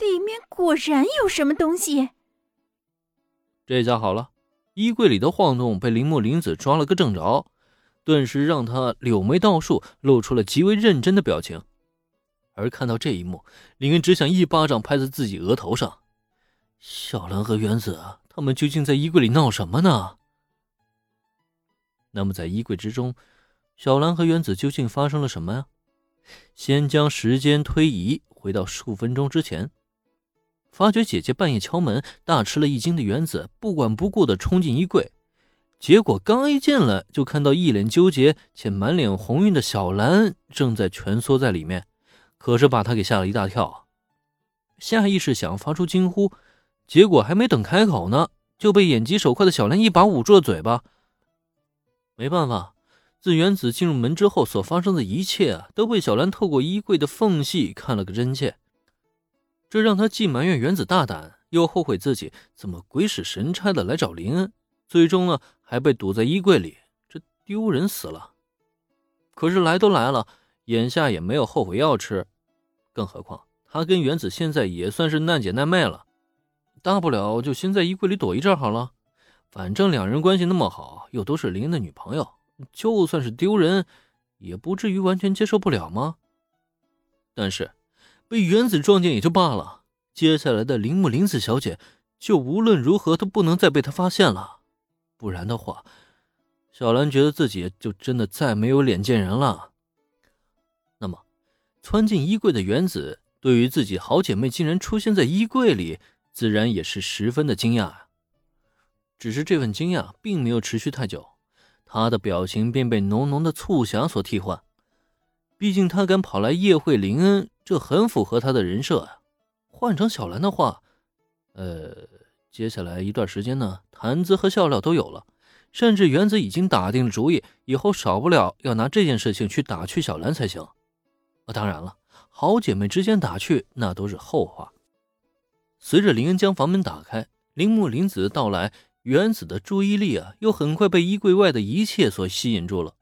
里面果然有什么东西。这下好了，衣柜里的晃动被铃木林子抓了个正着，顿时让他柳眉倒竖，露出了极为认真的表情。而看到这一幕，林恩只想一巴掌拍在自己额头上。小兰和原子，他们究竟在衣柜里闹什么呢？那么，在衣柜之中，小兰和原子究竟发生了什么呀？先将时间推移回到数分钟之前。发觉姐姐半夜敲门，大吃了一惊的原子不管不顾的冲进衣柜，结果刚一进来，就看到一脸纠结且满脸红晕的小兰正在蜷缩在里面，可是把他给吓了一大跳，下意识想发出惊呼，结果还没等开口呢，就被眼疾手快的小兰一把捂住了嘴巴。没办法，自原子进入门之后所发生的一切啊，都被小兰透过衣柜的缝隙看了个真切。这让他既埋怨原子大胆，又后悔自己怎么鬼使神差的来找林恩，最终呢还被堵在衣柜里，这丢人死了。可是来都来了，眼下也没有后悔药吃，更何况他跟原子现在也算是难姐难妹了，大不了就先在衣柜里躲一阵好了，反正两人关系那么好，又都是林恩的女朋友，就算是丢人，也不至于完全接受不了吗？但是。被原子撞见也就罢了，接下来的铃木林子小姐就无论如何都不能再被他发现了，不然的话，小兰觉得自己就真的再没有脸见人了。那么，窜进衣柜的原子对于自己好姐妹竟然出现在衣柜里，自然也是十分的惊讶只是这份惊讶并没有持续太久，她的表情便被浓浓的促狭所替换。毕竟他敢跑来夜会林恩，这很符合他的人设啊。换成小兰的话，呃，接下来一段时间呢，谈资和笑料都有了，甚至原子已经打定主意，以后少不了要拿这件事情去打趣小兰才行。当然了，好姐妹之间打趣那都是后话。随着林恩将房门打开，铃木林子的到来，原子的注意力啊，又很快被衣柜外的一切所吸引住了。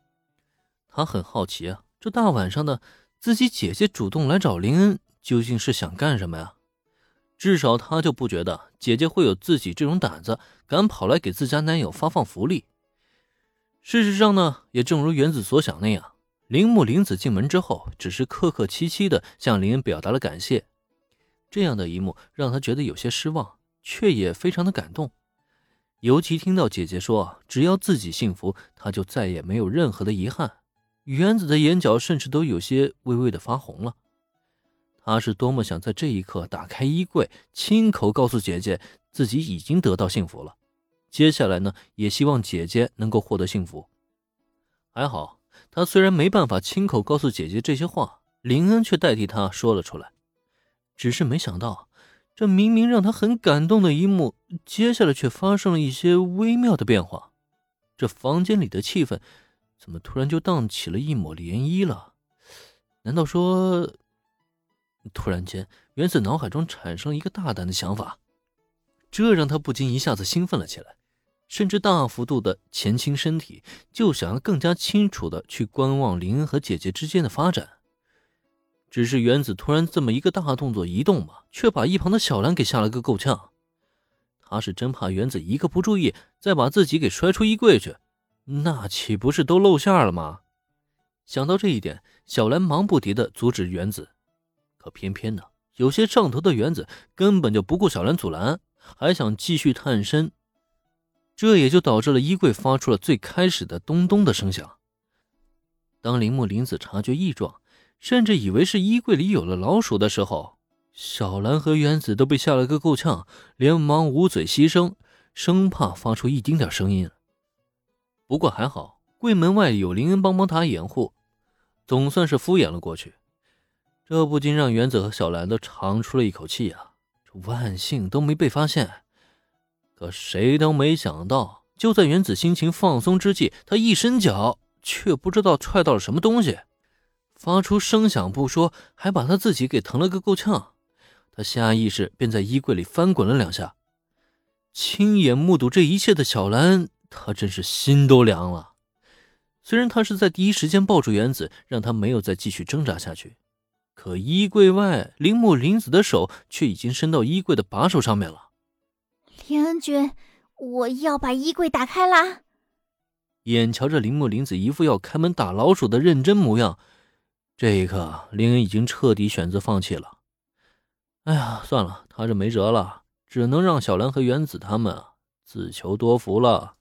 他很好奇啊。这大晚上的，自己姐姐主动来找林恩，究竟是想干什么呀？至少他就不觉得姐姐会有自己这种胆子，敢跑来给自家男友发放福利。事实上呢，也正如原子所想那样，铃木玲子进门之后，只是客客气气的向林恩表达了感谢。这样的一幕让他觉得有些失望，却也非常的感动。尤其听到姐姐说，只要自己幸福，他就再也没有任何的遗憾。原子的眼角甚至都有些微微的发红了，他是多么想在这一刻打开衣柜，亲口告诉姐姐自己已经得到幸福了。接下来呢，也希望姐姐能够获得幸福。还好，他虽然没办法亲口告诉姐姐这些话，林恩却代替他说了出来。只是没想到，这明明让他很感动的一幕，接下来却发生了一些微妙的变化。这房间里的气氛。怎么突然就荡起了一抹涟漪了？难道说……突然间，原子脑海中产生了一个大胆的想法，这让他不禁一下子兴奋了起来，甚至大幅度的前倾身体，就想要更加清楚的去观望林恩和姐姐之间的发展。只是原子突然这么一个大动作移动嘛，却把一旁的小兰给吓了个够呛。他是真怕原子一个不注意，再把自己给摔出衣柜去。那岂不是都露馅了吗？想到这一点，小兰忙不迭地阻止原子，可偏偏呢，有些上头的原子根本就不顾小兰阻拦，还想继续探身，这也就导致了衣柜发出了最开始的咚咚的声响。当铃木林子察觉异状，甚至以为是衣柜里有了老鼠的时候，小兰和原子都被吓了个够呛，连忙捂嘴吸声，生怕发出一丁点声音。不过还好，柜门外有林恩帮帮他掩护，总算是敷衍了过去。这不禁让原子和小兰都长出了一口气啊！这万幸都没被发现。可谁都没想到，就在原子心情放松之际，他一伸脚，却不知道踹到了什么东西，发出声响不说，还把他自己给疼了个够呛。他下意识便在衣柜里翻滚了两下。亲眼目睹这一切的小兰。他真是心都凉了。虽然他是在第一时间抱住原子，让他没有再继续挣扎下去，可衣柜外，铃木林子的手却已经伸到衣柜的把手上面了。林恩君，我要把衣柜打开啦！眼瞧着铃木林子一副要开门打老鼠的认真模样，这一刻，林恩已经彻底选择放弃了。哎呀，算了，他这没辙了，只能让小兰和原子他们自求多福了。